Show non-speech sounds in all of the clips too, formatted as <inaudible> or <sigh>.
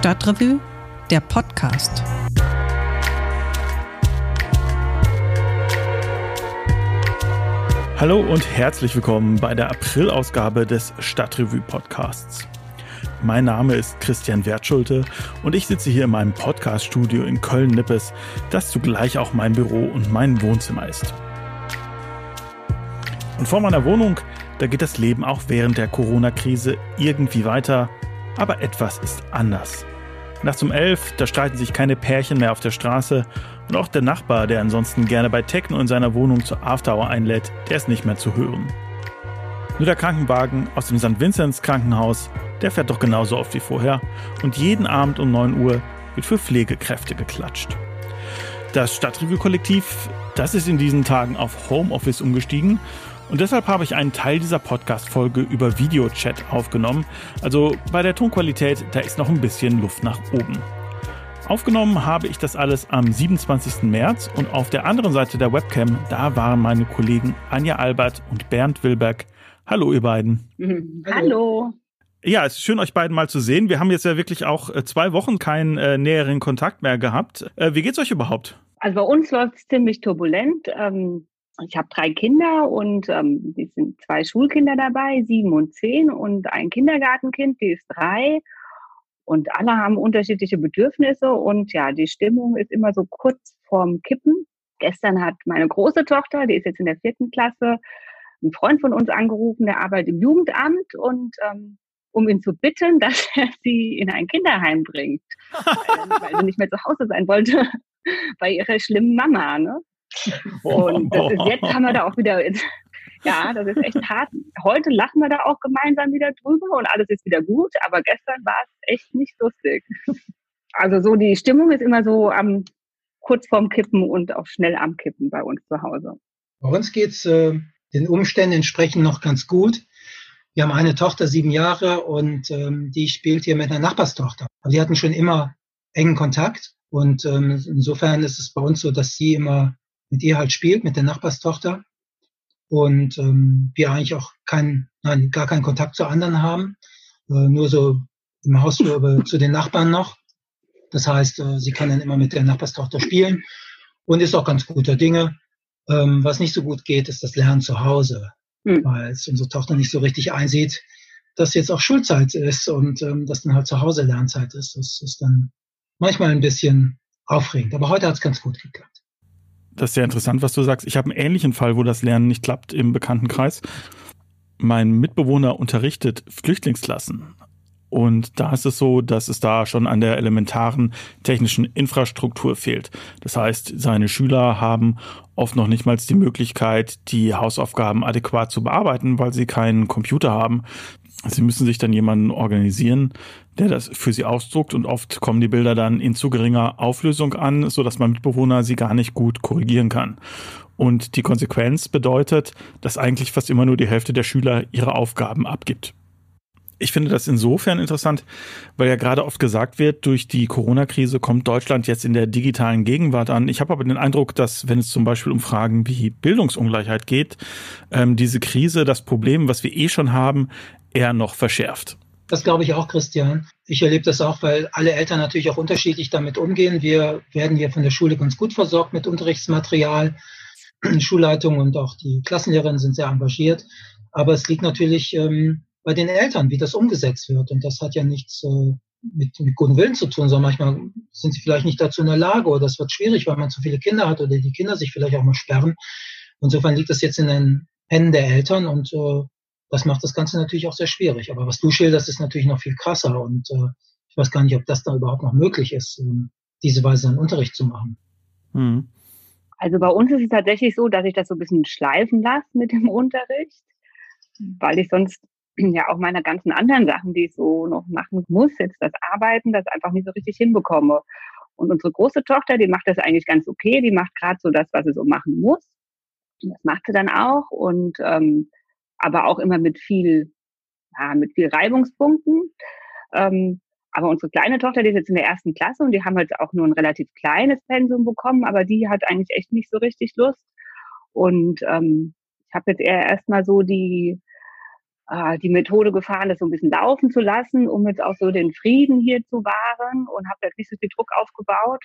Stadtrevue, der Podcast. Hallo und herzlich willkommen bei der Aprilausgabe des Stadtrevue Podcasts. Mein Name ist Christian Wertschulte und ich sitze hier in meinem Podcaststudio in Köln-Nippes, das zugleich auch mein Büro und mein Wohnzimmer ist. Und vor meiner Wohnung, da geht das Leben auch während der Corona-Krise irgendwie weiter, aber etwas ist anders. Nachts um elf, da streiten sich keine Pärchen mehr auf der Straße und auch der Nachbar, der ansonsten gerne bei Techno in seiner Wohnung zur Afterhour einlädt, der ist nicht mehr zu hören. Nur der Krankenwagen aus dem St. Vinzenz Krankenhaus, der fährt doch genauso oft wie vorher und jeden Abend um 9 Uhr wird für Pflegekräfte geklatscht. Das Stadtrevue-Kollektiv, das ist in diesen Tagen auf Homeoffice umgestiegen und deshalb habe ich einen Teil dieser Podcast-Folge über Videochat aufgenommen. Also bei der Tonqualität, da ist noch ein bisschen Luft nach oben. Aufgenommen habe ich das alles am 27. März und auf der anderen Seite der Webcam, da waren meine Kollegen Anja Albert und Bernd Wilberg. Hallo, ihr beiden. Mhm. Hallo. Ja, es ist schön, euch beiden mal zu sehen. Wir haben jetzt ja wirklich auch äh, zwei Wochen keinen äh, näheren Kontakt mehr gehabt. Äh, wie geht's euch überhaupt? Also bei uns läuft es ziemlich turbulent. Ähm, ich habe drei Kinder und ähm, die sind zwei Schulkinder dabei, sieben und zehn und ein Kindergartenkind, die ist drei. Und alle haben unterschiedliche Bedürfnisse und ja, die Stimmung ist immer so kurz vorm Kippen. Gestern hat meine große Tochter, die ist jetzt in der vierten Klasse, ein Freund von uns angerufen, der arbeitet im Jugendamt und ähm, um ihn zu bitten, <laughs> dass er sie in ein Kinderheim bringt, weil, weil sie nicht mehr zu Hause sein wollte <laughs> bei ihrer schlimmen Mama. Ne? Und ist, jetzt haben wir da auch wieder, ja, das ist echt hart. Heute lachen wir da auch gemeinsam wieder drüber und alles ist wieder gut, aber gestern war es echt nicht lustig. Also so die Stimmung ist immer so am kurz vorm Kippen und auch schnell am Kippen bei uns zu Hause. Bei uns geht's äh, den Umständen entsprechend noch ganz gut. Wir haben eine Tochter, sieben Jahre, und ähm, die spielt hier mit einer Nachbarstochter. Aber die hatten schon immer engen Kontakt. Und ähm, insofern ist es bei uns so, dass sie immer mit ihr halt spielt, mit der Nachbarstochter. Und ähm, wir eigentlich auch keinen, nein, gar keinen Kontakt zu anderen haben. Äh, nur so im Hausflur zu den Nachbarn noch. Das heißt, äh, sie kann dann immer mit der Nachbarstochter spielen und ist auch ganz guter Dinge. Ähm, was nicht so gut geht, ist das Lernen zu Hause, mhm. weil es unsere Tochter nicht so richtig einsieht, dass jetzt auch Schulzeit ist und ähm, dass dann halt zu Hause Lernzeit ist. Das ist dann manchmal ein bisschen aufregend. Aber heute hat es ganz gut geklappt. Das ist sehr interessant, was du sagst. Ich habe einen ähnlichen Fall, wo das Lernen nicht klappt im Bekanntenkreis. Mein Mitbewohner unterrichtet Flüchtlingsklassen. Und da ist es so, dass es da schon an der elementaren technischen Infrastruktur fehlt. Das heißt, seine Schüler haben oft noch nicht mal die Möglichkeit, die Hausaufgaben adäquat zu bearbeiten, weil sie keinen Computer haben. Sie müssen sich dann jemanden organisieren, der das für sie ausdruckt und oft kommen die Bilder dann in zu geringer Auflösung an, so dass mein Mitbewohner sie gar nicht gut korrigieren kann. Und die Konsequenz bedeutet, dass eigentlich fast immer nur die Hälfte der Schüler ihre Aufgaben abgibt. Ich finde das insofern interessant, weil ja gerade oft gesagt wird, durch die Corona-Krise kommt Deutschland jetzt in der digitalen Gegenwart an. Ich habe aber den Eindruck, dass wenn es zum Beispiel um Fragen wie Bildungsungleichheit geht, ähm, diese Krise das Problem, was wir eh schon haben, eher noch verschärft. Das glaube ich auch, Christian. Ich erlebe das auch, weil alle Eltern natürlich auch unterschiedlich damit umgehen. Wir werden hier von der Schule ganz gut versorgt mit Unterrichtsmaterial. Die Schulleitung und auch die Klassenlehrerinnen sind sehr engagiert. Aber es liegt natürlich ähm, bei den Eltern, wie das umgesetzt wird. Und das hat ja nichts äh, mit, mit gutem Willen zu tun, sondern manchmal sind sie vielleicht nicht dazu in der Lage oder das wird schwierig, weil man zu viele Kinder hat oder die Kinder sich vielleicht auch mal sperren. Insofern liegt das jetzt in den Händen der Eltern und äh, das macht das Ganze natürlich auch sehr schwierig. Aber was du schilderst, ist natürlich noch viel krasser und äh, ich weiß gar nicht, ob das da überhaupt noch möglich ist, äh, diese Weise einen Unterricht zu machen. Mhm. Also bei uns ist es tatsächlich so, dass ich das so ein bisschen schleifen lasse mit dem Unterricht, weil ich sonst ja auch meine ganzen anderen Sachen, die ich so noch machen muss, jetzt das Arbeiten, das einfach nicht so richtig hinbekomme. Und unsere große Tochter, die macht das eigentlich ganz okay, die macht gerade so das, was sie so machen muss. Und das macht sie dann auch. Und ähm, aber auch immer mit viel, ja, mit viel Reibungspunkten. Ähm, aber unsere kleine Tochter, die ist jetzt in der ersten Klasse und die haben halt auch nur ein relativ kleines Pensum bekommen, aber die hat eigentlich echt nicht so richtig Lust. Und ähm, ich habe jetzt eher erstmal so die äh, die Methode gefahren, das so ein bisschen laufen zu lassen, um jetzt auch so den Frieden hier zu wahren und habe da nicht so viel Druck aufgebaut.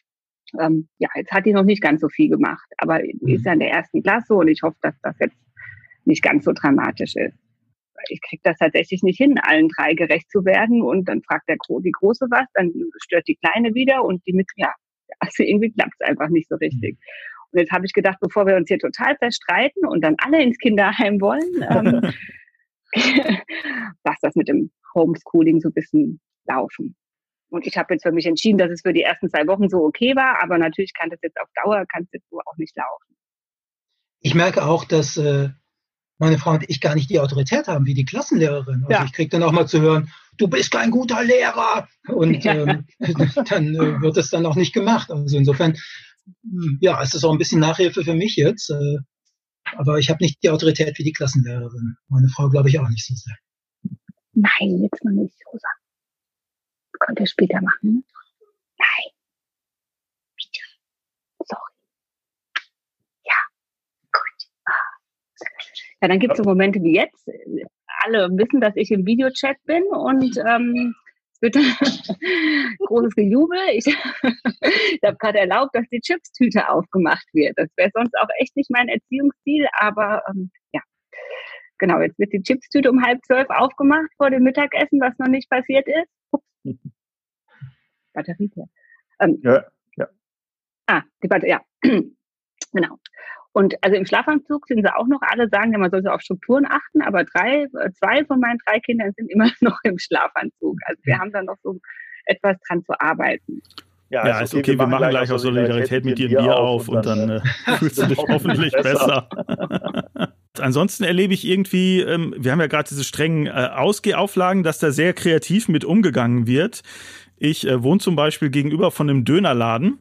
Ähm, ja, jetzt hat die noch nicht ganz so viel gemacht, aber mhm. ist ja in der ersten Klasse und ich hoffe, dass das jetzt nicht ganz so dramatisch ist. Ich kriege das tatsächlich nicht hin, allen drei gerecht zu werden und dann fragt der Gro die Große was, dann stört die Kleine wieder und die mit, ja, also irgendwie klappt es einfach nicht so richtig. Mhm. Und jetzt habe ich gedacht, bevor wir uns hier total verstreiten und dann alle ins Kinderheim wollen, <laughs> ähm, <laughs> lass das mit dem Homeschooling so ein bisschen laufen. Und ich habe jetzt für mich entschieden, dass es für die ersten zwei Wochen so okay war, aber natürlich kann das jetzt auf Dauer, kann es jetzt so auch nicht laufen. Ich merke auch, dass äh, meine Frau und ich gar nicht die Autorität haben wie die Klassenlehrerin. Also ja. ich kriege dann auch mal zu hören, du bist kein guter Lehrer. Und <laughs> ähm, <laughs> dann äh, wird es dann auch nicht gemacht. Also insofern, ja, es ist auch ein bisschen Nachhilfe für mich jetzt. Äh, aber ich habe nicht die Autorität wie die Klassenlehrerin. Meine Frau glaube ich auch nicht so sehr. Nein, jetzt noch nicht, Rosa. Könnt ihr später machen? Nein. Bitte. Sorry. Ja. Gut. Ah. Ja, dann gibt es so Momente wie jetzt. Alle wissen, dass ich im Videochat bin und ähm, wird <laughs> großes Gejubel. Ich, ich <laughs> habe gerade erlaubt, dass die Chipstüte aufgemacht wird. Das wäre sonst auch echt nicht mein Erziehungsstil, aber ähm, ja. Genau, jetzt wird die Chipstüte um halb zwölf aufgemacht vor dem Mittagessen, was noch nicht passiert ist. Ups. <laughs> Batterie. Ähm, ja, ja. Ah, die Batterie, ja. <clears throat> genau. Und also im Schlafanzug sind sie auch noch alle sagen, ja, man soll so auf Strukturen achten, aber drei, äh, zwei von meinen drei Kindern sind immer <laughs> noch im Schlafanzug. Also wir haben da noch so etwas dran zu arbeiten. Ja, ja ist okay, wir, wir machen gleich auch Solidarität mit dir ein Bier auf und dann, und dann äh, <laughs> fühlst du dich hoffentlich besser. Ansonsten erlebe ich irgendwie, ähm, wir haben ja gerade diese strengen äh, Ausgehauflagen, dass da sehr kreativ mit umgegangen wird. Ich äh, wohne zum Beispiel gegenüber von einem Dönerladen,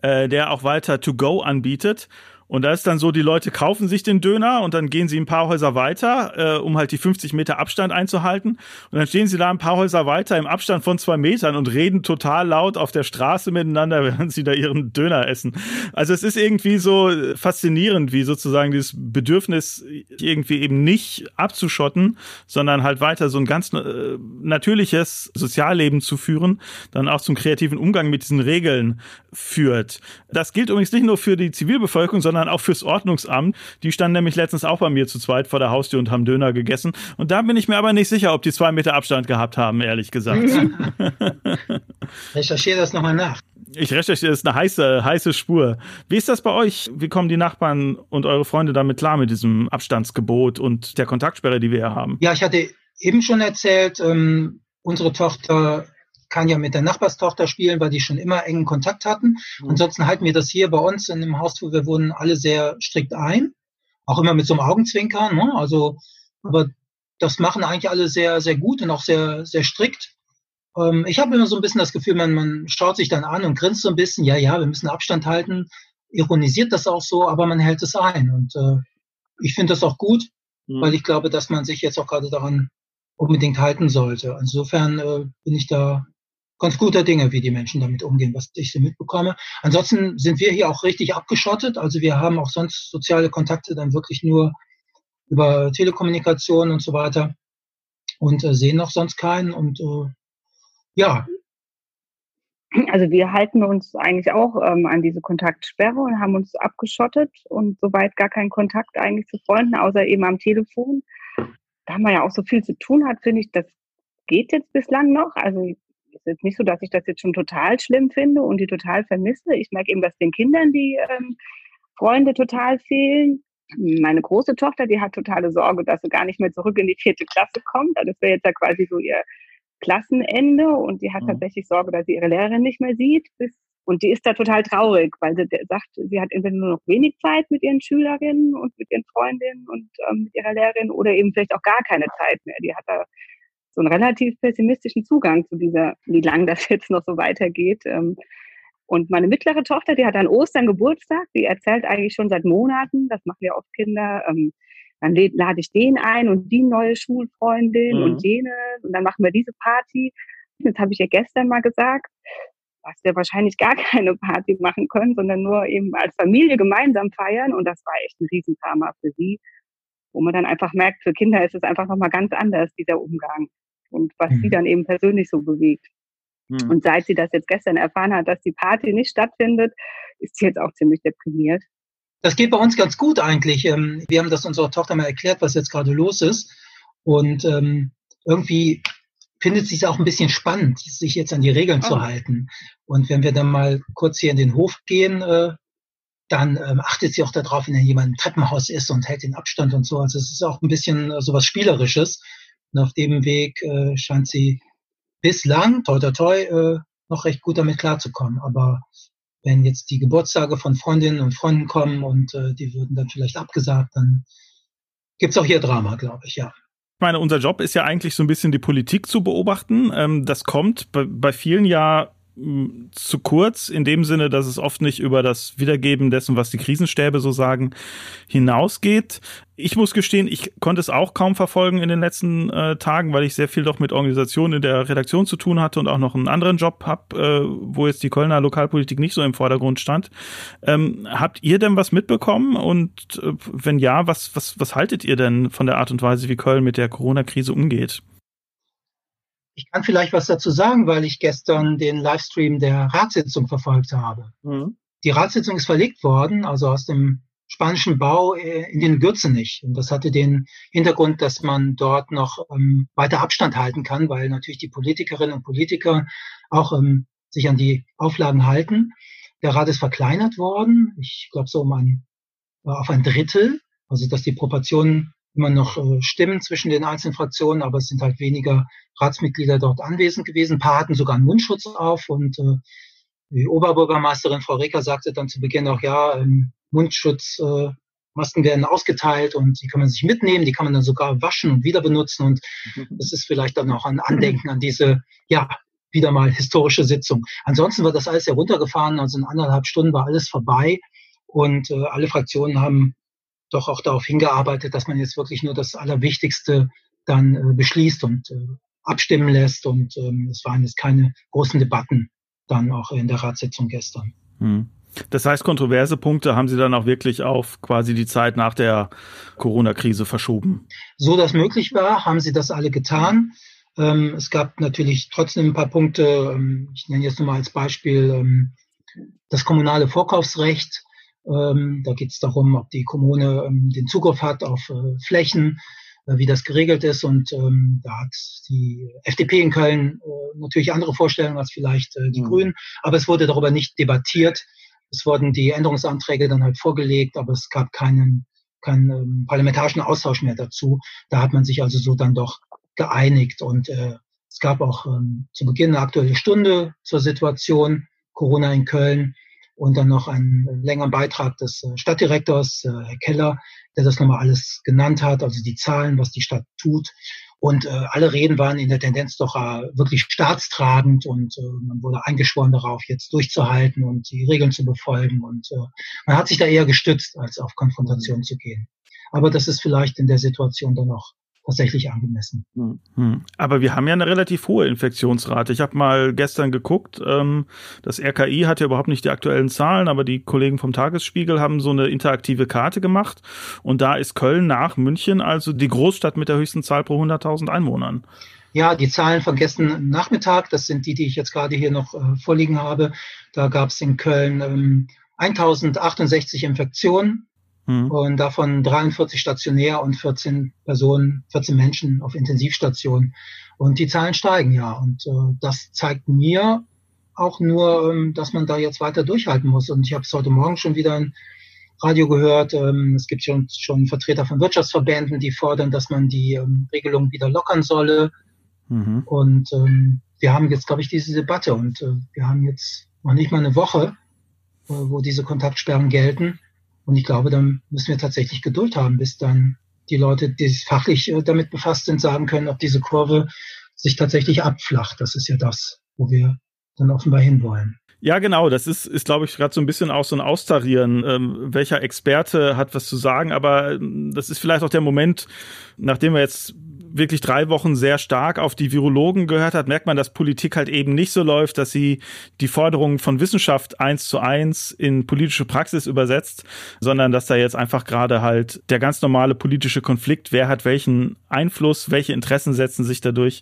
äh, der auch weiter To-Go anbietet. Und da ist dann so, die Leute kaufen sich den Döner und dann gehen sie ein paar Häuser weiter, äh, um halt die 50 Meter Abstand einzuhalten. Und dann stehen sie da ein paar Häuser weiter im Abstand von zwei Metern und reden total laut auf der Straße miteinander, <laughs> während sie da ihren Döner essen. Also es ist irgendwie so faszinierend, wie sozusagen dieses Bedürfnis irgendwie eben nicht abzuschotten, sondern halt weiter so ein ganz äh, natürliches Sozialleben zu führen, dann auch zum kreativen Umgang mit diesen Regeln führt. Das gilt übrigens nicht nur für die Zivilbevölkerung, sondern sondern auch fürs Ordnungsamt. Die standen nämlich letztens auch bei mir zu zweit vor der Haustür und haben Döner gegessen. Und da bin ich mir aber nicht sicher, ob die zwei Meter Abstand gehabt haben, ehrlich gesagt. <laughs> Recherchiere das nochmal nach. Ich recherchiere, das ist eine heiße, heiße Spur. Wie ist das bei euch? Wie kommen die Nachbarn und eure Freunde damit klar mit diesem Abstandsgebot und der Kontaktsperre, die wir hier haben? Ja, ich hatte eben schon erzählt, ähm, unsere Tochter kann ja mit der Nachbarstochter spielen, weil die schon immer engen Kontakt hatten. Mhm. Ansonsten halten wir das hier bei uns in dem Haus, wo wir wohnen, alle sehr strikt ein. Auch immer mit so einem Augenzwinkern. Ne? Also, aber das machen eigentlich alle sehr, sehr gut und auch sehr, sehr strikt. Ähm, ich habe immer so ein bisschen das Gefühl, man, man schaut sich dann an und grinst so ein bisschen. Ja, ja, wir müssen Abstand halten. Ironisiert das auch so, aber man hält es ein. Und äh, ich finde das auch gut, mhm. weil ich glaube, dass man sich jetzt auch gerade daran unbedingt halten sollte. Insofern äh, bin ich da ganz guter Dinge, wie die Menschen damit umgehen, was ich so mitbekomme. Ansonsten sind wir hier auch richtig abgeschottet. Also wir haben auch sonst soziale Kontakte dann wirklich nur über Telekommunikation und so weiter und äh, sehen noch sonst keinen. Und äh, ja. Also wir halten uns eigentlich auch ähm, an diese Kontaktsperre und haben uns abgeschottet und soweit gar keinen Kontakt eigentlich zu Freunden, außer eben am Telefon. Da man ja auch so viel zu tun hat, finde ich, das geht jetzt bislang noch. Also ist jetzt nicht so, dass ich das jetzt schon total schlimm finde und die total vermisse. Ich merke eben, dass den Kindern die ähm, Freunde total fehlen. Meine große Tochter, die hat totale Sorge, dass sie gar nicht mehr zurück in die vierte Klasse kommt. Das wäre jetzt ja quasi so ihr Klassenende und die hat mhm. tatsächlich Sorge, dass sie ihre Lehrerin nicht mehr sieht. Und die ist da total traurig, weil sie sagt, sie hat entweder nur noch wenig Zeit mit ihren Schülerinnen und mit ihren Freundinnen und ähm, mit ihrer Lehrerin oder eben vielleicht auch gar keine Zeit mehr. Die hat da so einen relativ pessimistischen Zugang zu dieser, wie lange das jetzt noch so weitergeht. Ähm, und meine mittlere Tochter, die hat an Ostern Geburtstag, die erzählt eigentlich schon seit Monaten, das machen ja oft Kinder, ähm, dann lade ich den ein und die neue Schulfreundin mhm. und jene und dann machen wir diese Party. Jetzt habe ich ja gestern mal gesagt, dass wir wahrscheinlich gar <laughs> keine Party machen können, sondern nur eben als Familie gemeinsam feiern und das war echt ein Riesendrama für sie. Wo man dann einfach merkt, für Kinder ist es einfach nochmal ganz anders, dieser Umgang und was mhm. sie dann eben persönlich so bewegt. Mhm. Und seit sie das jetzt gestern erfahren hat, dass die Party nicht stattfindet, ist sie jetzt auch ziemlich deprimiert. Das geht bei uns ganz gut eigentlich. Ähm, wir haben das unserer Tochter mal erklärt, was jetzt gerade los ist. Und ähm, irgendwie findet sie es auch ein bisschen spannend, sich jetzt an die Regeln oh. zu halten. Und wenn wir dann mal kurz hier in den Hof gehen, äh, dann ähm, achtet sie auch darauf, wenn jemand im Treppenhaus ist und hält den Abstand und so. Also es ist auch ein bisschen äh, sowas Spielerisches. Und auf dem Weg äh, scheint sie bislang, toi toi toi, äh, noch recht gut damit klarzukommen. Aber wenn jetzt die Geburtstage von Freundinnen und Freunden kommen und äh, die würden dann vielleicht abgesagt, dann gibt's auch hier Drama, glaube ich, ja. Ich meine, unser Job ist ja eigentlich so ein bisschen die Politik zu beobachten. Ähm, das kommt bei, bei vielen ja zu kurz in dem Sinne, dass es oft nicht über das Wiedergeben dessen, was die Krisenstäbe so sagen, hinausgeht. Ich muss gestehen, ich konnte es auch kaum verfolgen in den letzten äh, Tagen, weil ich sehr viel doch mit Organisationen in der Redaktion zu tun hatte und auch noch einen anderen Job habe, äh, wo jetzt die Kölner Lokalpolitik nicht so im Vordergrund stand. Ähm, habt ihr denn was mitbekommen? Und äh, wenn ja, was, was, was haltet ihr denn von der Art und Weise, wie Köln mit der Corona-Krise umgeht? Ich kann vielleicht was dazu sagen, weil ich gestern den Livestream der Ratssitzung verfolgt habe. Mhm. Die Ratssitzung ist verlegt worden, also aus dem spanischen Bau äh, in den Gürzenich. Und das hatte den Hintergrund, dass man dort noch ähm, weiter Abstand halten kann, weil natürlich die Politikerinnen und Politiker auch ähm, sich an die Auflagen halten. Der Rat ist verkleinert worden, ich glaube so um ein, äh, auf ein Drittel, also dass die Proportionen immer noch äh, Stimmen zwischen den einzelnen Fraktionen, aber es sind halt weniger Ratsmitglieder dort anwesend gewesen. Ein paar hatten sogar einen Mundschutz auf und äh, die Oberbürgermeisterin Frau Reker sagte dann zu Beginn auch, ja, ähm, Mundschutzmasken äh, werden ausgeteilt und die kann man sich mitnehmen, die kann man dann sogar waschen und wieder benutzen und das ist vielleicht dann auch ein Andenken an diese, ja, wieder mal historische Sitzung. Ansonsten wird das alles heruntergefahren, also in anderthalb Stunden war alles vorbei und äh, alle Fraktionen haben doch auch darauf hingearbeitet, dass man jetzt wirklich nur das Allerwichtigste dann äh, beschließt und äh, abstimmen lässt. Und ähm, es waren jetzt keine großen Debatten dann auch in der Ratssitzung gestern. Hm. Das heißt, kontroverse Punkte haben Sie dann auch wirklich auf quasi die Zeit nach der Corona-Krise verschoben? So das möglich war, haben Sie das alle getan. Ähm, es gab natürlich trotzdem ein paar Punkte. Ähm, ich nenne jetzt nur mal als Beispiel ähm, das kommunale Vorkaufsrecht. Ähm, da geht es darum, ob die Kommune ähm, den Zugriff hat auf äh, Flächen, äh, wie das geregelt ist. Und ähm, da hat die FDP in Köln äh, natürlich andere Vorstellungen als vielleicht äh, die mhm. Grünen. Aber es wurde darüber nicht debattiert. Es wurden die Änderungsanträge dann halt vorgelegt, aber es gab keinen, keinen ähm, parlamentarischen Austausch mehr dazu. Da hat man sich also so dann doch geeinigt. Und äh, es gab auch ähm, zu Beginn eine aktuelle Stunde zur Situation Corona in Köln und dann noch einen längeren Beitrag des äh, Stadtdirektors, äh, Herr Keller, der das nochmal alles genannt hat, also die Zahlen, was die Stadt tut. Und äh, alle Reden waren in der Tendenz doch äh, wirklich staatstragend und äh, man wurde eingeschworen darauf, jetzt durchzuhalten und die Regeln zu befolgen. Und äh, man hat sich da eher gestützt, als auf Konfrontation zu gehen. Aber das ist vielleicht in der Situation dann noch tatsächlich angemessen. Hm. hm. Aber wir haben ja eine relativ hohe Infektionsrate. Ich habe mal gestern geguckt, ähm, das RKI hat ja überhaupt nicht die aktuellen Zahlen, aber die Kollegen vom Tagesspiegel haben so eine interaktive Karte gemacht und da ist Köln nach München also die Großstadt mit der höchsten Zahl pro 100.000 Einwohnern. Ja, die Zahlen von gestern Nachmittag, das sind die, die ich jetzt gerade hier noch äh, vorliegen habe. Da gab es in Köln ähm, 1068 Infektionen Mhm. Und davon 43 stationär und 14 Personen, 14 Menschen auf Intensivstationen. Und die Zahlen steigen ja. Und äh, das zeigt mir auch nur, ähm, dass man da jetzt weiter durchhalten muss. Und ich habe es heute Morgen schon wieder im Radio gehört. Ähm, es gibt schon, schon Vertreter von Wirtschaftsverbänden, die fordern, dass man die ähm, Regelung wieder lockern solle. Mhm. Und ähm, wir haben jetzt, glaube ich, diese Debatte. Und äh, wir haben jetzt noch nicht mal eine Woche, äh, wo diese Kontaktsperren gelten. Und ich glaube, dann müssen wir tatsächlich Geduld haben, bis dann die Leute, die fachlich äh, damit befasst sind, sagen können, ob diese Kurve sich tatsächlich abflacht. Das ist ja das, wo wir dann offenbar hinwollen. Ja, genau. Das ist, ist glaube ich, gerade so ein bisschen auch so ein Austarieren. Ähm, welcher Experte hat was zu sagen? Aber ähm, das ist vielleicht auch der Moment, nachdem wir jetzt wirklich drei Wochen sehr stark auf die Virologen gehört hat, merkt man, dass Politik halt eben nicht so läuft, dass sie die Forderungen von Wissenschaft eins zu eins in politische Praxis übersetzt, sondern dass da jetzt einfach gerade halt der ganz normale politische Konflikt, wer hat welchen Einfluss, welche Interessen setzen sich dadurch,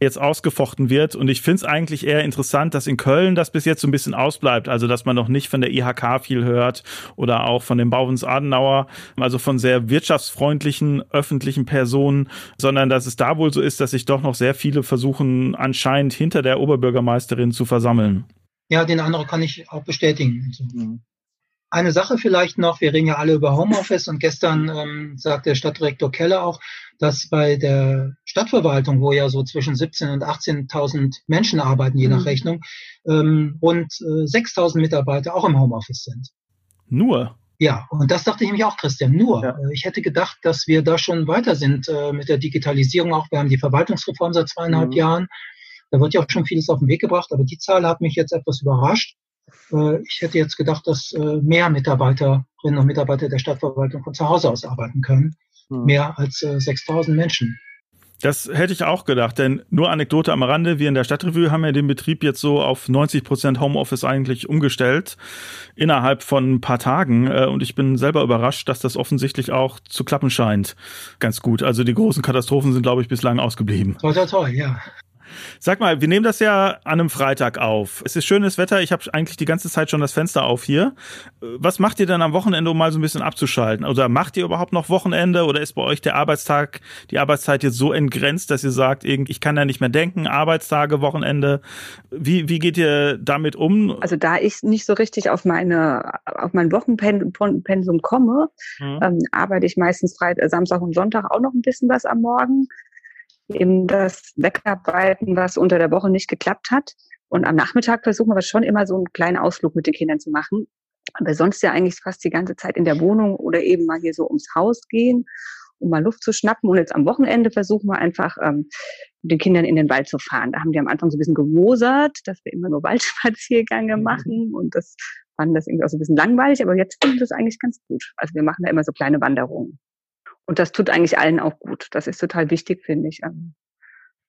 jetzt ausgefochten wird. Und ich finde es eigentlich eher interessant, dass in Köln das bis jetzt so ein bisschen ausbleibt, also dass man noch nicht von der IHK viel hört oder auch von dem Bauwens Adenauer, also von sehr wirtschaftsfreundlichen öffentlichen Personen, sondern dass es da wohl so ist, dass sich doch noch sehr viele versuchen, anscheinend hinter der Oberbürgermeisterin zu versammeln. Ja, den anderen kann ich auch bestätigen. Also, mhm. Eine Sache vielleicht noch, wir reden ja alle über Homeoffice und gestern ähm, sagt der Stadtdirektor Keller auch, dass bei der Stadtverwaltung, wo ja so zwischen 17 und 18.000 Menschen arbeiten, je nach mhm. Rechnung, ähm, rund äh, 6.000 Mitarbeiter auch im Homeoffice sind. Nur? Ja, und das dachte ich nämlich auch, Christian. Nur, ja. Äh, ich hätte gedacht, dass wir da schon weiter sind äh, mit der Digitalisierung auch. Wir haben die Verwaltungsreform seit zweieinhalb mhm. Jahren. Da wird ja auch schon vieles auf den Weg gebracht, aber die Zahl hat mich jetzt etwas überrascht. Äh, ich hätte jetzt gedacht, dass äh, mehr Mitarbeiterinnen und Mitarbeiter der Stadtverwaltung von zu Hause aus arbeiten können. Mhm. Mehr als äh, 6000 Menschen. Das hätte ich auch gedacht, denn nur Anekdote am Rande, wir in der Stadtrevue haben ja den Betrieb jetzt so auf 90 Prozent Homeoffice eigentlich umgestellt innerhalb von ein paar Tagen äh, und ich bin selber überrascht, dass das offensichtlich auch zu klappen scheint. Ganz gut. Also die großen Katastrophen sind, glaube ich, bislang ausgeblieben. Toll, toll, toll, ja. Sag mal, wir nehmen das ja an einem Freitag auf. Es ist schönes Wetter. Ich habe eigentlich die ganze Zeit schon das Fenster auf hier. Was macht ihr dann am Wochenende, um mal so ein bisschen abzuschalten? Oder macht ihr überhaupt noch Wochenende oder ist bei euch der Arbeitstag, die Arbeitszeit jetzt so entgrenzt, dass ihr sagt, ich kann da nicht mehr denken, Arbeitstage, Wochenende? Wie, wie geht ihr damit um? Also da ich nicht so richtig auf meine, auf mein Wochenpensum komme, mhm. ähm, arbeite ich meistens Freitag, Samstag und Sonntag auch noch ein bisschen was am Morgen eben das Wegarbeiten, was unter der Woche nicht geklappt hat. Und am Nachmittag versuchen wir schon immer so einen kleinen Ausflug mit den Kindern zu machen. Aber sonst ja eigentlich fast die ganze Zeit in der Wohnung oder eben mal hier so ums Haus gehen, um mal Luft zu schnappen. Und jetzt am Wochenende versuchen wir einfach, ähm, mit den Kindern in den Wald zu fahren. Da haben die am Anfang so ein bisschen gewosert, dass wir immer nur <laughs> Waldspaziergänge mhm. machen. Und das fanden das irgendwie auch so ein bisschen langweilig. Aber jetzt finden wir das eigentlich ganz gut. Also wir machen da immer so kleine Wanderungen. Und das tut eigentlich allen auch gut. Das ist total wichtig, finde ich. Ähm,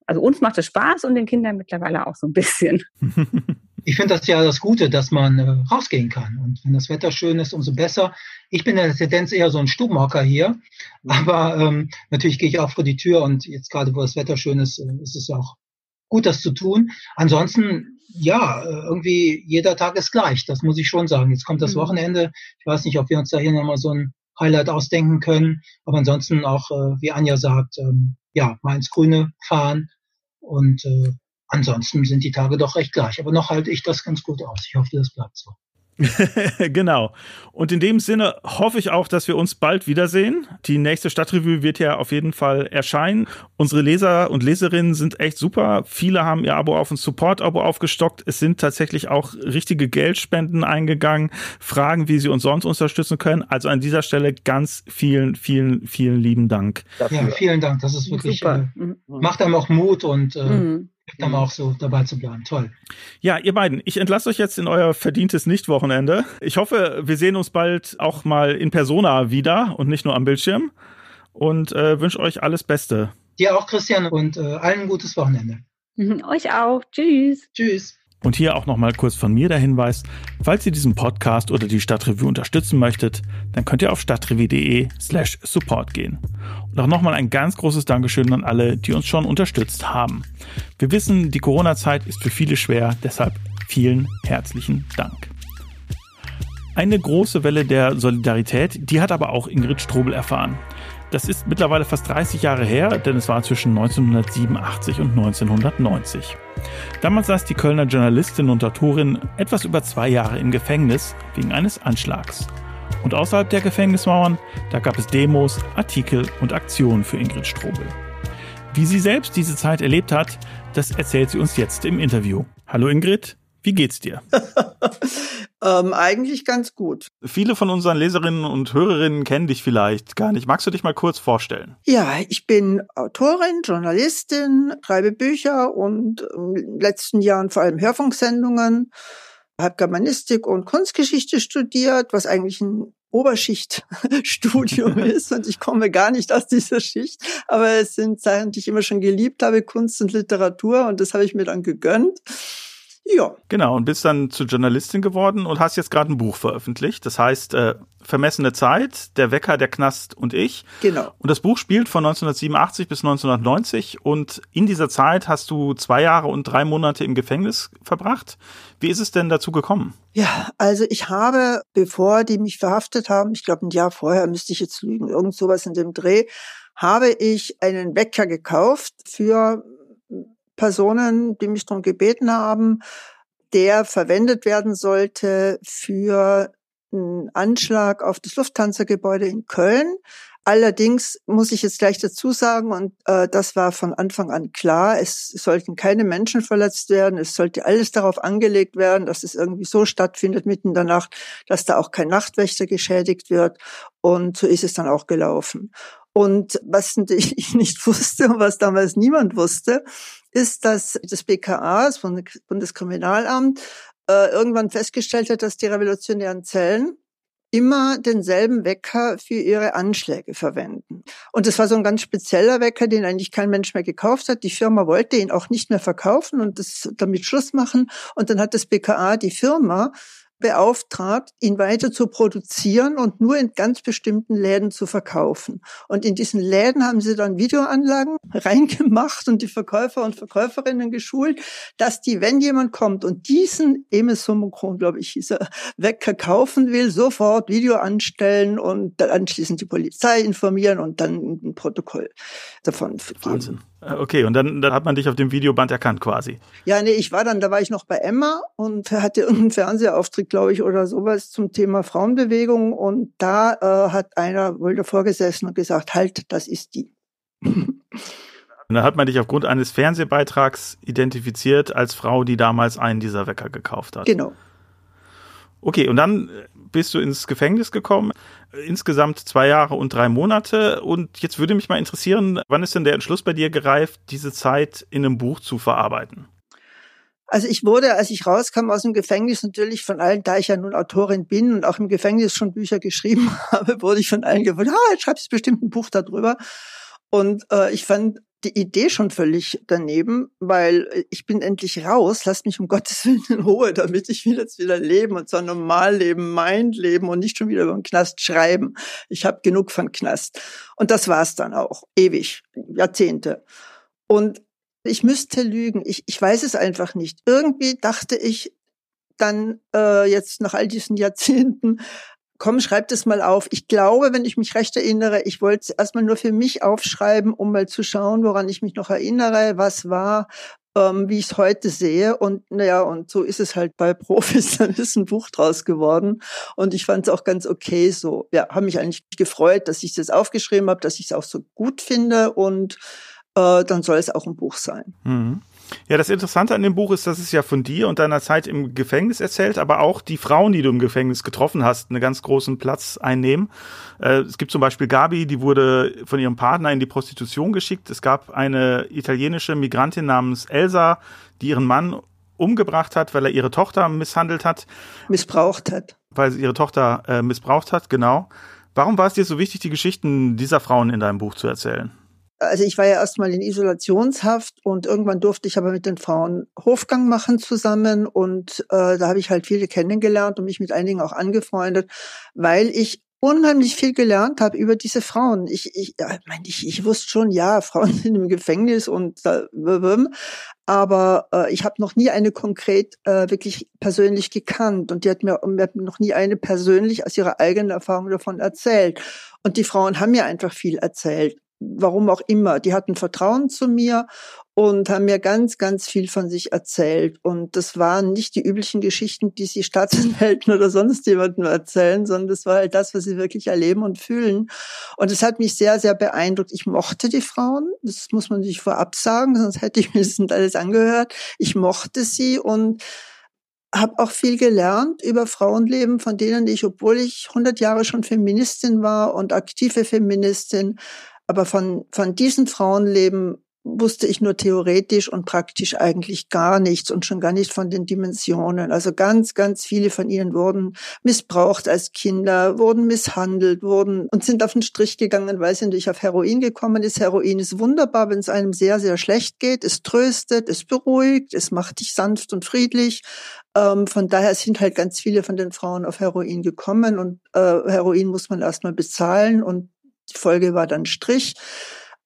also uns macht es Spaß und den Kindern mittlerweile auch so ein bisschen. <laughs> Ich finde das ja das Gute, dass man äh, rausgehen kann. Und wenn das Wetter schön ist, umso besser. Ich bin in der Tendenz eher so ein Stubenhocker hier. Mhm. Aber ähm, natürlich gehe ich auch vor die Tür und jetzt gerade, wo das Wetter schön ist, äh, ist es auch gut, das zu tun. Ansonsten, ja, äh, irgendwie jeder Tag ist gleich. Das muss ich schon sagen. Jetzt kommt das mhm. Wochenende. Ich weiß nicht, ob wir uns da hier nochmal so ein Highlight ausdenken können. Aber ansonsten auch, äh, wie Anja sagt, ähm, ja, mal ins Grüne fahren. Und äh, ansonsten sind die Tage doch recht gleich. Aber noch halte ich das ganz gut aus. Ich hoffe, das bleibt so. <laughs> genau. Und in dem Sinne hoffe ich auch, dass wir uns bald wiedersehen. Die nächste Stadtrevue wird ja auf jeden Fall erscheinen. Unsere Leser und Leserinnen sind echt super. Viele haben ihr Abo auf ein Support-Abo aufgestockt. Es sind tatsächlich auch richtige Geldspenden eingegangen. Fragen, wie sie uns sonst unterstützen können. Also an dieser Stelle ganz vielen, vielen, vielen lieben Dank. Ja, vielen Dank. Das ist wirklich, super. Äh, macht einem auch Mut und äh, mhm dann mhm. auch so dabei zu bleiben. Toll. Ja, ihr beiden, ich entlasse euch jetzt in euer verdientes Nichtwochenende. Ich hoffe, wir sehen uns bald auch mal in Persona wieder und nicht nur am Bildschirm. Und äh, wünsche euch alles Beste. Dir auch, Christian, und äh, allen ein gutes Wochenende. Mhm, <laughs> euch auch. Tschüss. Tschüss. Und hier auch nochmal kurz von mir der Hinweis, falls ihr diesen Podcast oder die Stadtrevue unterstützen möchtet, dann könnt ihr auf stadtrevue.de slash support gehen. Und auch nochmal ein ganz großes Dankeschön an alle, die uns schon unterstützt haben. Wir wissen, die Corona-Zeit ist für viele schwer, deshalb vielen herzlichen Dank. Eine große Welle der Solidarität, die hat aber auch Ingrid Strobel erfahren. Das ist mittlerweile fast 30 Jahre her, denn es war zwischen 1987 und 1990. Damals saß die Kölner Journalistin und Autorin etwas über zwei Jahre im Gefängnis wegen eines Anschlags. Und außerhalb der Gefängnismauern, da gab es Demos, Artikel und Aktionen für Ingrid Strobel. Wie sie selbst diese Zeit erlebt hat, das erzählt sie uns jetzt im Interview. Hallo Ingrid, wie geht's dir? <laughs> ähm, eigentlich ganz gut. Viele von unseren Leserinnen und Hörerinnen kennen dich vielleicht gar nicht. Magst du dich mal kurz vorstellen? Ja, ich bin Autorin, Journalistin, schreibe Bücher und in den letzten Jahren vor allem Hörfunksendungen. Habe Germanistik und Kunstgeschichte studiert, was eigentlich ein Oberschichtstudium <laughs> ist und ich komme gar nicht aus dieser Schicht. Aber es sind Sachen, die ich immer schon geliebt habe, Kunst und Literatur und das habe ich mir dann gegönnt. Ja. Genau, und bist dann zur Journalistin geworden und hast jetzt gerade ein Buch veröffentlicht. Das heißt äh, Vermessene Zeit, Der Wecker, der Knast und ich. Genau. Und das Buch spielt von 1987 bis 1990 und in dieser Zeit hast du zwei Jahre und drei Monate im Gefängnis verbracht. Wie ist es denn dazu gekommen? Ja, also ich habe, bevor die mich verhaftet haben, ich glaube ein Jahr vorher müsste ich jetzt lügen, irgend sowas in dem Dreh, habe ich einen Wecker gekauft für Personen, die mich darum gebeten haben, der verwendet werden sollte für einen Anschlag auf das Lufthansa-Gebäude in Köln. Allerdings muss ich jetzt gleich dazu sagen, und äh, das war von Anfang an klar, es sollten keine Menschen verletzt werden, es sollte alles darauf angelegt werden, dass es irgendwie so stattfindet mitten in der Nacht, dass da auch kein Nachtwächter geschädigt wird. Und so ist es dann auch gelaufen. Und was <laughs> ich nicht wusste und was damals niemand wusste, ist, dass das BKA, das Bundeskriminalamt, äh, irgendwann festgestellt hat, dass die revolutionären Zellen immer denselben Wecker für ihre Anschläge verwenden. Und das war so ein ganz spezieller Wecker, den eigentlich kein Mensch mehr gekauft hat. Die Firma wollte ihn auch nicht mehr verkaufen und das damit Schluss machen. Und dann hat das BKA die Firma beauftragt, ihn weiter zu produzieren und nur in ganz bestimmten Läden zu verkaufen. Und in diesen Läden haben sie dann Videoanlagen <laughs> reingemacht und die Verkäufer und Verkäuferinnen geschult, dass die, wenn jemand kommt und diesen Emes Omikron, glaube ich, hieß er, Wecker kaufen will, sofort Video anstellen und dann anschließend die Polizei informieren und dann ein Protokoll davon Wahnsinn. Äh, okay, und dann, dann hat man dich auf dem Videoband erkannt quasi. Ja, nee, ich war dann, da war ich noch bei Emma und hatte irgendeinen Fernsehauftritt, glaube ich, oder sowas zum Thema Frauenbewegung. Und da äh, hat einer wohl davor gesessen und gesagt, halt, das ist die. <laughs> Und dann hat man dich aufgrund eines Fernsehbeitrags identifiziert als Frau, die damals einen dieser Wecker gekauft hat. Genau. Okay, und dann bist du ins Gefängnis gekommen. Insgesamt zwei Jahre und drei Monate. Und jetzt würde mich mal interessieren, wann ist denn der Entschluss bei dir gereift, diese Zeit in einem Buch zu verarbeiten? Also ich wurde, als ich rauskam aus dem Gefängnis, natürlich von allen, da ich ja nun Autorin bin und auch im Gefängnis schon Bücher geschrieben <laughs> habe, wurde ich von allen gefragt, ah, jetzt schreibst du bestimmt ein Buch darüber. Und äh, ich fand die Idee schon völlig daneben, weil äh, ich bin endlich raus, lasst mich um Gottes Willen in Ruhe, damit ich will jetzt wieder leben und zwar normal leben, mein Leben und nicht schon wieder über den Knast schreiben. Ich habe genug von Knast. Und das war's dann auch, ewig, Jahrzehnte. Und ich müsste lügen, ich, ich weiß es einfach nicht. Irgendwie dachte ich dann äh, jetzt nach all diesen Jahrzehnten, komm, schreib das mal auf. Ich glaube, wenn ich mich recht erinnere, ich wollte es erstmal nur für mich aufschreiben, um mal zu schauen, woran ich mich noch erinnere, was war, ähm, wie ich es heute sehe. Und naja, und so ist es halt bei <laughs> Profis, dann ist ein Buch draus geworden. Und ich fand es auch ganz okay so. Ja, habe mich eigentlich gefreut, dass ich das aufgeschrieben habe, dass ich es auch so gut finde und äh, dann soll es auch ein Buch sein. Mhm. Ja, das Interessante an dem Buch ist, dass es ja von dir und deiner Zeit im Gefängnis erzählt, aber auch die Frauen, die du im Gefängnis getroffen hast, einen ganz großen Platz einnehmen. Äh, es gibt zum Beispiel Gabi, die wurde von ihrem Partner in die Prostitution geschickt. Es gab eine italienische Migrantin namens Elsa, die ihren Mann umgebracht hat, weil er ihre Tochter misshandelt hat. Missbraucht hat. Weil sie ihre Tochter äh, missbraucht hat, genau. Warum war es dir so wichtig, die Geschichten dieser Frauen in deinem Buch zu erzählen? Also ich war ja erstmal in Isolationshaft und irgendwann durfte ich aber mit den Frauen Hofgang machen zusammen und äh, da habe ich halt viele kennengelernt und mich mit einigen auch angefreundet, weil ich unheimlich viel gelernt habe über diese Frauen. Ich, ich, ja, meine, ich, ich wusste schon, ja, <laughs> Frauen sind im Gefängnis und äh, aber äh, ich habe noch nie eine konkret äh, wirklich persönlich gekannt und die hat mir, mir hat noch nie eine persönlich aus ihrer eigenen Erfahrung davon erzählt. Und die Frauen haben mir einfach viel erzählt warum auch immer. Die hatten Vertrauen zu mir und haben mir ganz, ganz viel von sich erzählt. Und das waren nicht die üblichen Geschichten, die sie Staatsanwälten <laughs> oder sonst jemandem erzählen, sondern das war halt das, was sie wirklich erleben und fühlen. Und es hat mich sehr, sehr beeindruckt. Ich mochte die Frauen. Das muss man sich vorab sagen, sonst hätte ich mir das nicht alles angehört. Ich mochte sie und habe auch viel gelernt über Frauenleben, von denen ich, obwohl ich 100 Jahre schon Feministin war und aktive Feministin, aber von, von diesen Frauenleben wusste ich nur theoretisch und praktisch eigentlich gar nichts und schon gar nicht von den Dimensionen. Also ganz, ganz viele von ihnen wurden missbraucht als Kinder, wurden misshandelt, wurden und sind auf den Strich gegangen, weil sie natürlich auf Heroin gekommen ist. Heroin ist wunderbar, wenn es einem sehr, sehr schlecht geht. Es tröstet, es beruhigt, es macht dich sanft und friedlich. Ähm, von daher sind halt ganz viele von den Frauen auf Heroin gekommen und äh, Heroin muss man erstmal bezahlen und die Folge war dann Strich.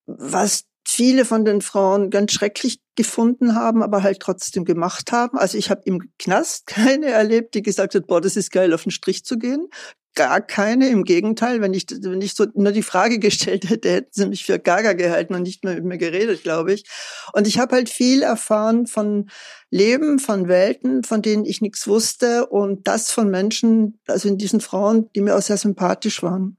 Was viele von den Frauen ganz schrecklich gefunden haben, aber halt trotzdem gemacht haben. Also ich habe im Knast <laughs> keine erlebt, die gesagt hat, boah, das ist geil, auf den Strich zu gehen. Gar keine, im Gegenteil, wenn ich, wenn ich so nur die Frage <laughs> gestellt hätte, hätten sie mich für Gaga gehalten und nicht mehr mit mir geredet, glaube ich. Und ich habe halt viel erfahren von Leben, von Welten, von denen ich nichts wusste und das von Menschen, also in diesen Frauen, die mir auch sehr sympathisch waren.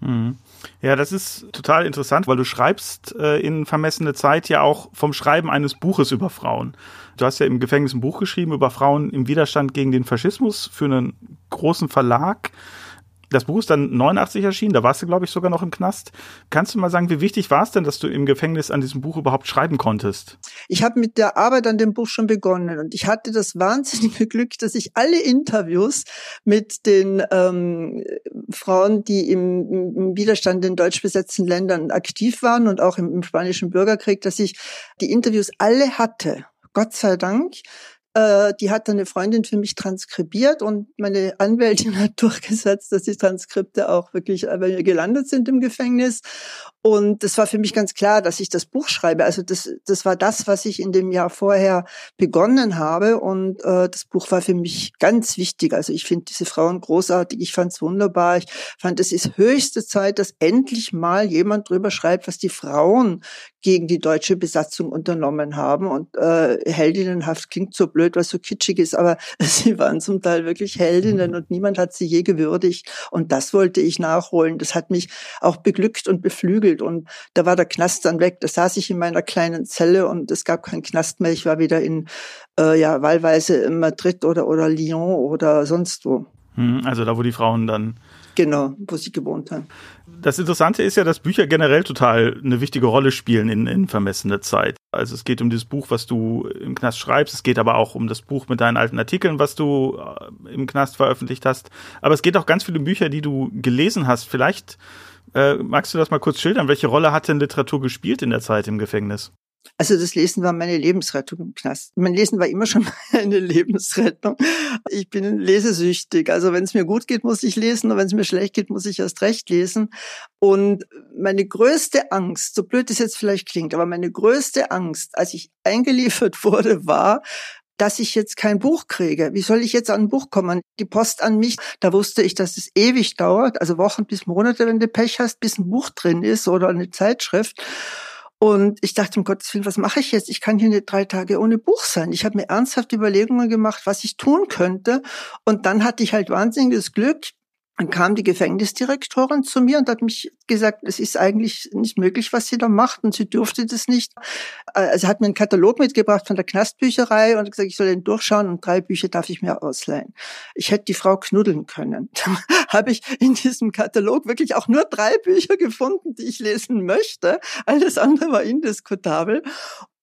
Mhm. Ja, das ist total interessant, weil du schreibst äh, in Vermessene Zeit ja auch vom Schreiben eines Buches über Frauen. Du hast ja im Gefängnis ein Buch geschrieben über Frauen im Widerstand gegen den Faschismus für einen großen Verlag. Das Buch ist dann 89 erschienen, da warst du, glaube ich, sogar noch im Knast. Kannst du mal sagen, wie wichtig war es denn, dass du im Gefängnis an diesem Buch überhaupt schreiben konntest? Ich habe mit der Arbeit an dem Buch schon begonnen und ich hatte das wahnsinnige <laughs> Glück, dass ich alle Interviews mit den ähm, Frauen, die im, im Widerstand in deutsch besetzten Ländern aktiv waren und auch im, im Spanischen Bürgerkrieg, dass ich die Interviews alle hatte. Gott sei Dank, äh, die hat eine Freundin für mich transkribiert und meine Anwältin <laughs> hat durchgesetzt, dass die Transkripte auch wirklich mir gelandet sind im Gefängnis. Und das war für mich ganz klar, dass ich das Buch schreibe. Also das, das war das, was ich in dem Jahr vorher begonnen habe. Und äh, das Buch war für mich ganz wichtig. Also ich finde diese Frauen großartig. Ich fand es wunderbar. Ich fand, es ist höchste Zeit, dass endlich mal jemand drüber schreibt, was die Frauen gegen die deutsche Besatzung unternommen haben. Und äh, heldinnenhaft klingt so blöd, was so kitschig ist, aber <laughs> sie waren zum Teil wirklich Heldinnen und niemand hat sie je gewürdigt. Und das wollte ich nachholen. Das hat mich auch beglückt und beflügelt. Und da war der Knast dann weg. Da saß ich in meiner kleinen Zelle und es gab keinen Knast mehr. Ich war wieder in, äh, ja, wahlweise in Madrid oder, oder Lyon oder sonst wo. Hm, also da, wo die Frauen dann Genau, wo sie gewohnt haben. Das Interessante ist ja, dass Bücher generell total eine wichtige Rolle spielen in, in vermessene Zeit. Also es geht um dieses Buch, was du im Knast schreibst, es geht aber auch um das Buch mit deinen alten Artikeln, was du äh, im Knast veröffentlicht hast. Aber es geht auch ganz viele Bücher, die du gelesen hast. Vielleicht äh, magst du das mal kurz schildern? Welche Rolle hat denn Literatur gespielt in der Zeit im Gefängnis? Also das Lesen war meine Lebensrettung im Knast. Mein Lesen war immer schon <laughs> eine Lebensrettung. Ich bin lesesüchtig. Also wenn es mir gut geht, muss ich lesen. Und wenn es mir schlecht geht, muss ich erst recht lesen. Und meine größte Angst, so blöd es jetzt vielleicht klingt, aber meine größte Angst, als ich eingeliefert <laughs> wurde, war, dass ich jetzt kein Buch kriege. Wie soll ich jetzt an ein Buch kommen? Die Post an mich, da wusste ich, dass es ewig dauert, also Wochen bis Monate, wenn du Pech hast, bis ein Buch drin ist oder eine Zeitschrift. Und ich dachte, um Gottes Willen, was mache ich jetzt? Ich kann hier nicht drei Tage ohne Buch sein. Ich habe mir ernsthaft Überlegungen gemacht, was ich tun könnte. Und dann hatte ich halt wahnsinniges Glück. Dann kam die Gefängnisdirektorin zu mir und hat mich gesagt, es ist eigentlich nicht möglich, was sie da macht und sie durfte das nicht. Also hat mir einen Katalog mitgebracht von der Knastbücherei und gesagt, ich soll den durchschauen und drei Bücher darf ich mir ausleihen. Ich hätte die Frau knuddeln können. <laughs> Habe ich in diesem Katalog wirklich auch nur drei Bücher gefunden, die ich lesen möchte. Alles andere war indiskutabel.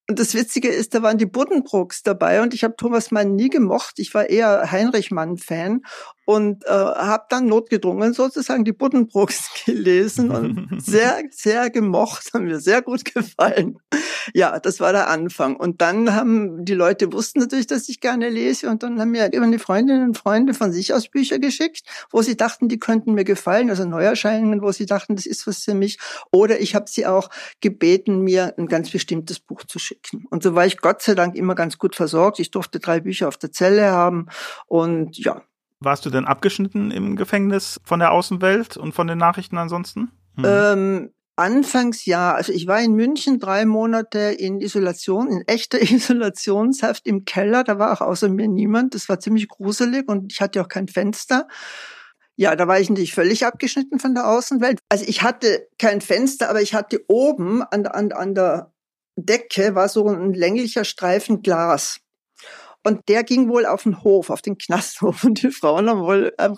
Und das Witzige ist, da waren die Buddenbrooks dabei und ich habe Thomas Mann nie gemocht. Ich war eher Heinrich Mann-Fan und äh, habe dann notgedrungen sozusagen die Buddenbrooks <laughs> gelesen und <laughs> sehr, sehr gemocht, haben mir sehr gut gefallen. Ja, das war der Anfang. Und dann haben die Leute wussten natürlich, dass ich gerne lese und dann haben mir immer die Freundinnen und Freunde von sich aus Bücher geschickt, wo sie dachten, die könnten mir gefallen, also Neuerscheinungen, wo sie dachten, das ist was für mich. Oder ich habe sie auch gebeten, mir ein ganz bestimmtes Buch zu schicken. Und so war ich Gott sei Dank immer ganz gut versorgt. Ich durfte drei Bücher auf der Zelle haben und ja, warst du denn abgeschnitten im Gefängnis von der Außenwelt und von den Nachrichten ansonsten? Hm. Ähm, anfangs ja. Also ich war in München drei Monate in Isolation, in echter <laughs> Isolationshaft im Keller. Da war auch außer mir niemand. Das war ziemlich gruselig und ich hatte auch kein Fenster. Ja, da war ich natürlich völlig abgeschnitten von der Außenwelt. Also ich hatte kein Fenster, aber ich hatte oben an, an, an der Decke war so ein länglicher Streifen Glas. Und der ging wohl auf den Hof, auf den Knasthof. Und die Frauen haben wohl ähm,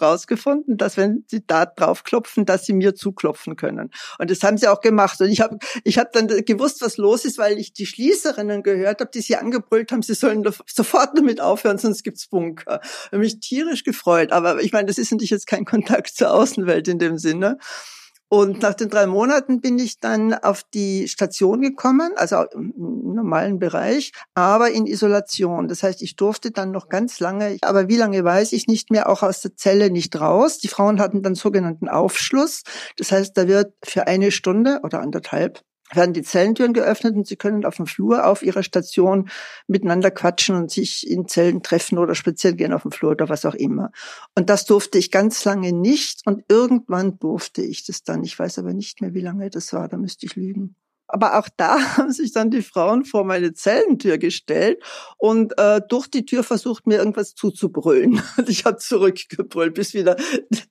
dass wenn sie da draufklopfen, dass sie mir zuklopfen können. Und das haben sie auch gemacht. Und ich habe ich hab dann gewusst, was los ist, weil ich die Schließerinnen gehört habe, die sie angebrüllt haben, sie sollen <laughs> sofort damit aufhören, sonst gibt's Bunker. Ich mich tierisch gefreut. Aber ich meine, das ist natürlich jetzt kein Kontakt zur Außenwelt in dem Sinne. Und nach den drei Monaten bin ich dann auf die Station gekommen, also im normalen Bereich, aber in Isolation. Das heißt, ich durfte dann noch ganz lange, aber wie lange weiß ich nicht mehr, auch aus der Zelle nicht raus. Die Frauen hatten dann sogenannten Aufschluss. Das heißt, da wird für eine Stunde oder anderthalb werden die Zellentüren geöffnet und sie können auf dem Flur auf ihrer Station miteinander quatschen und sich in Zellen treffen oder spazieren gehen auf dem Flur oder was auch immer. Und das durfte ich ganz lange nicht und irgendwann durfte ich das dann. Ich weiß aber nicht mehr, wie lange das war, da müsste ich lügen. Aber auch da <laughs> haben sich dann die Frauen vor meine Zellentür gestellt und äh, durch die Tür versucht, mir irgendwas zuzubrüllen. <laughs> Und ich habe zurückgebrüllt, bis wieder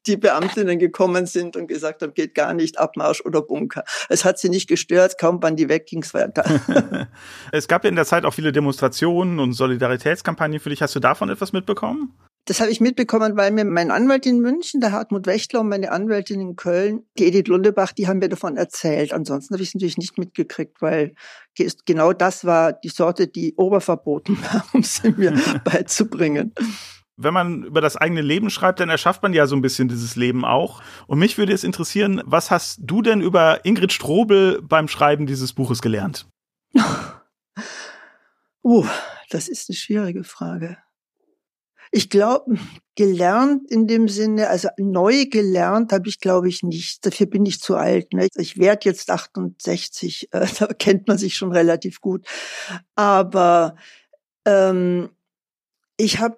die Beamtinnen gekommen sind und gesagt haben, geht gar nicht, Abmarsch oder Bunker. Es hat sie nicht gestört, kaum wann die weg, ging's weiter. es gab ja in der Zeit auch viele Demonstrationen und Solidaritätskampagnen für dich. Hast du davon etwas mitbekommen? Das habe ich mitbekommen, weil mir mein Anwalt in München, der Hartmut Wächtler und meine Anwältin in Köln, die Edith Lundebach, die haben mir davon erzählt. Ansonsten habe ich es natürlich nicht mitgekriegt, weil genau das war die Sorte, die oberverboten <laughs> war, um sie mir <laughs> beizubringen. Wenn man über das eigene Leben schreibt, dann erschafft man ja so ein bisschen dieses Leben auch. Und mich würde es interessieren, was hast du denn über Ingrid Strobel beim Schreiben dieses Buches gelernt? <laughs> Uh, das ist eine schwierige Frage. Ich glaube, gelernt in dem Sinne, also neu gelernt habe ich, glaube ich, nicht. Dafür bin ich zu alt. Ne? Ich werde jetzt 68, äh, <laughs> da kennt man sich schon relativ gut. Aber ähm, ich habe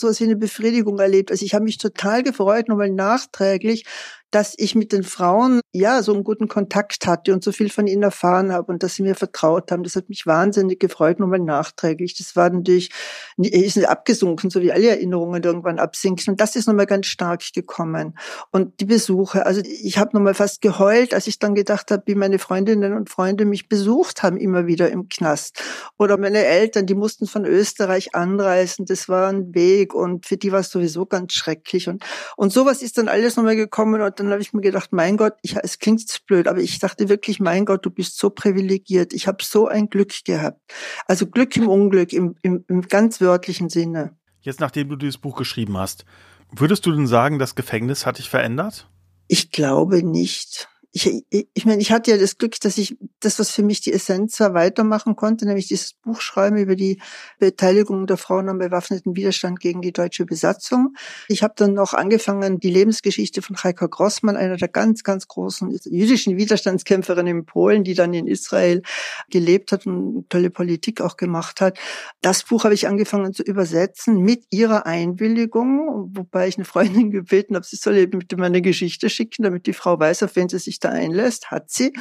so eine Befriedigung erlebt. Also ich habe mich total gefreut, nochmal nachträglich, dass ich mit den Frauen ja so einen guten Kontakt hatte und so viel von ihnen erfahren habe und dass sie mir vertraut haben. Das hat mich wahnsinnig gefreut, nochmal nachträglich. Das war natürlich ist nicht abgesunken, so wie alle Erinnerungen irgendwann absinken. Und das ist nochmal ganz stark gekommen. Und die Besuche, also ich habe nochmal fast geheult, als ich dann gedacht habe, wie meine Freundinnen und Freunde mich besucht haben, immer wieder im Knast. Oder meine Eltern, die mussten von Österreich anreisen. Das war ein Weg und für die war es sowieso ganz schrecklich. Und, und sowas ist dann alles nochmal gekommen und dann habe ich mir gedacht, mein Gott, ich, es klingt jetzt blöd, aber ich dachte wirklich, mein Gott, du bist so privilegiert. Ich habe so ein Glück gehabt. Also Glück im Unglück, im, im, im ganz wörtlichen Sinne. Jetzt, nachdem du dieses Buch geschrieben hast, würdest du denn sagen, das Gefängnis hat dich verändert? Ich glaube nicht ich, ich, ich meine, ich hatte ja das Glück, dass ich das, was für mich die Essenz war, weitermachen konnte, nämlich dieses Buch schreiben über die Beteiligung der Frauen am bewaffneten Widerstand gegen die deutsche Besatzung. Ich habe dann noch angefangen, die Lebensgeschichte von Heiko Grossmann, einer der ganz, ganz großen jüdischen Widerstandskämpferinnen in Polen, die dann in Israel gelebt hat und tolle Politik auch gemacht hat. Das Buch habe ich angefangen zu übersetzen mit ihrer Einwilligung, wobei ich eine Freundin gebeten habe, sie soll eben mit meine Geschichte schicken, damit die Frau weiß, auf wen sie sich da einlässt, hat sie.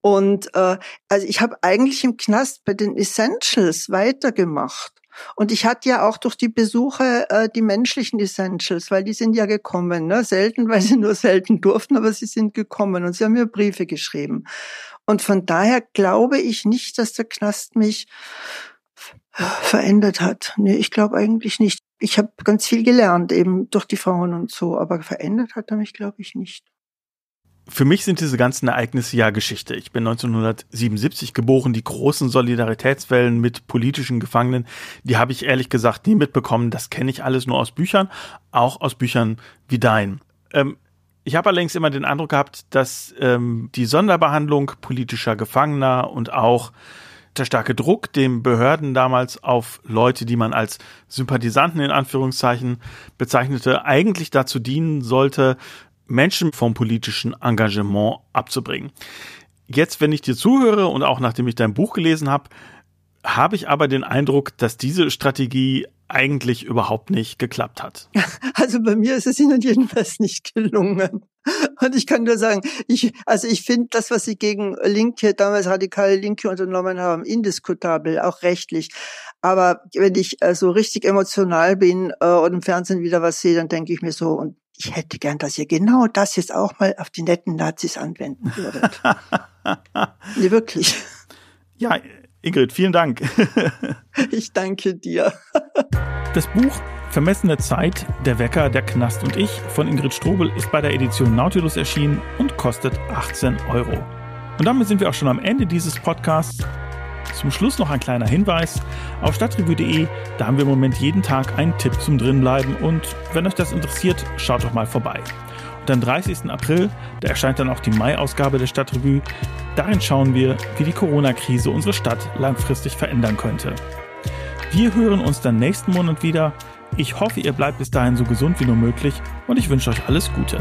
Und äh, also ich habe eigentlich im Knast bei den Essentials weitergemacht. Und ich hatte ja auch durch die Besuche äh, die menschlichen Essentials, weil die sind ja gekommen. Ne? Selten, weil sie nur selten durften, aber sie sind gekommen und sie haben mir Briefe geschrieben. Und von daher glaube ich nicht, dass der Knast mich verändert hat. Nee, ich glaube eigentlich nicht. Ich habe ganz viel gelernt, eben durch die Frauen und so, aber verändert hat er mich, glaube ich, nicht für mich sind diese ganzen Ereignisse ja Geschichte. Ich bin 1977 geboren. Die großen Solidaritätswellen mit politischen Gefangenen, die habe ich ehrlich gesagt nie mitbekommen. Das kenne ich alles nur aus Büchern, auch aus Büchern wie dein. Ähm, ich habe allerdings immer den Eindruck gehabt, dass ähm, die Sonderbehandlung politischer Gefangener und auch der starke Druck, den Behörden damals auf Leute, die man als Sympathisanten in Anführungszeichen bezeichnete, eigentlich dazu dienen sollte, Menschen vom politischen Engagement abzubringen. Jetzt, wenn ich dir zuhöre und auch nachdem ich dein Buch gelesen habe, habe ich aber den Eindruck, dass diese Strategie eigentlich überhaupt nicht geklappt hat. <laughs> Also bei mir ist es Ihnen jedenfalls nicht gelungen. Und ich kann nur sagen, ich, also ich finde das, was Sie gegen Linke, damals radikale Linke unternommen haben, indiskutabel, auch rechtlich. Aber wenn ich äh, so richtig emotional bin äh, und im Fernsehen wieder was sehe, dann denke ich mir so, und ich hätte gern, dass ihr genau das jetzt auch mal auf die netten Nazis anwenden würdet. <laughs> nee, wirklich. Ja, Ingrid, vielen Dank. <laughs> ich danke dir. Das Buch Vermessene Zeit, der Wecker, der Knast und ich von Ingrid Strobel ist bei der Edition Nautilus erschienen und kostet 18 Euro. Und damit sind wir auch schon am Ende dieses Podcasts. Zum Schluss noch ein kleiner Hinweis. Auf stadtrevue.de, da haben wir im Moment jeden Tag einen Tipp zum Drinbleiben und wenn euch das interessiert, schaut doch mal vorbei. Und am 30. April, da erscheint dann auch die Mai-Ausgabe der Stadtrevue. Darin schauen wir, wie die Corona-Krise unsere Stadt langfristig verändern könnte. Wir hören uns dann nächsten Monat wieder. Ich hoffe, ihr bleibt bis dahin so gesund wie nur möglich und ich wünsche euch alles Gute.